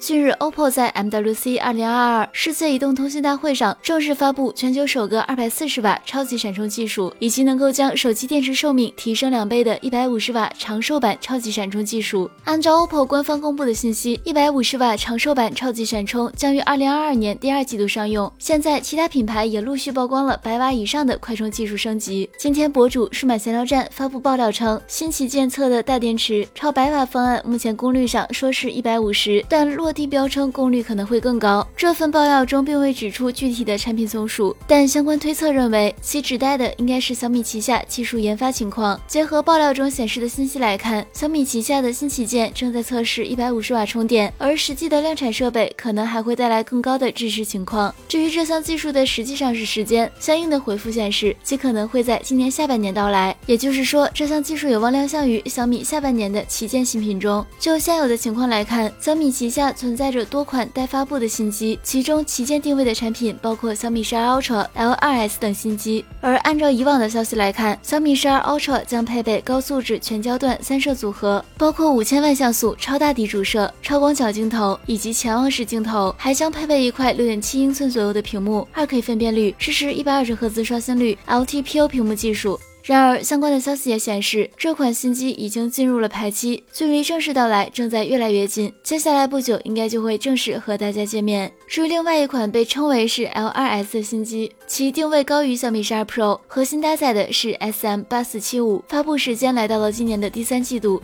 近日，OPPO 在 MWC 2022世界移动通信大会上正式发布全球首个240瓦超级闪充技术，以及能够将手机电池寿命提升两倍的150瓦长寿版超级闪充技术。按照 OPPO 官方公布的信息，150瓦长寿版超级闪充将于2022年第二季度上用。现在，其他品牌也陆续曝光了百瓦以上的快充技术升级。今天，博主数码闲聊站发布爆料称，新旗舰测的大电池超百瓦方案目前功率上说是150，但落。地标称功率可能会更高。这份爆料中并未指出具体的产品综述，但相关推测认为其指代的应该是小米旗下技术研发情况。结合爆料中显示的信息来看，小米旗下的新旗舰正在测试一百五十瓦充电，而实际的量产设备可能还会带来更高的支持情况。至于这项技术的实际上市时间，相应的回复显示其可能会在今年下半年到来。也就是说，这项技术有望亮相于小米下半年的旗舰新品中。就现有的情况来看，小米旗下存在着多款待发布的新机，其中旗舰定位的产品包括小米十二 Ultra、L2S 等新机。而按照以往的消息来看，小米十二 Ultra 将配备高素质全焦段三摄组合，包括五千万像素超大底主摄、超广角镜头以及潜望式镜头，还将配备一块六点七英寸左右的屏幕，二 K 分辨率，支持一百二十赫兹刷新率，LTPO 屏幕技术。然而，相关的消息也显示，这款新机已经进入了排期，距离正式到来正在越来越近。接下来不久，应该就会正式和大家见面。至于另外一款被称为是 L2S 的新机，其定位高于小米十二 Pro，核心搭载的是 SM 八四七五，发布时间来到了今年的第三季度。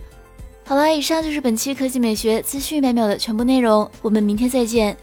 好了，以上就是本期科技美学资讯百秒的全部内容，我们明天再见。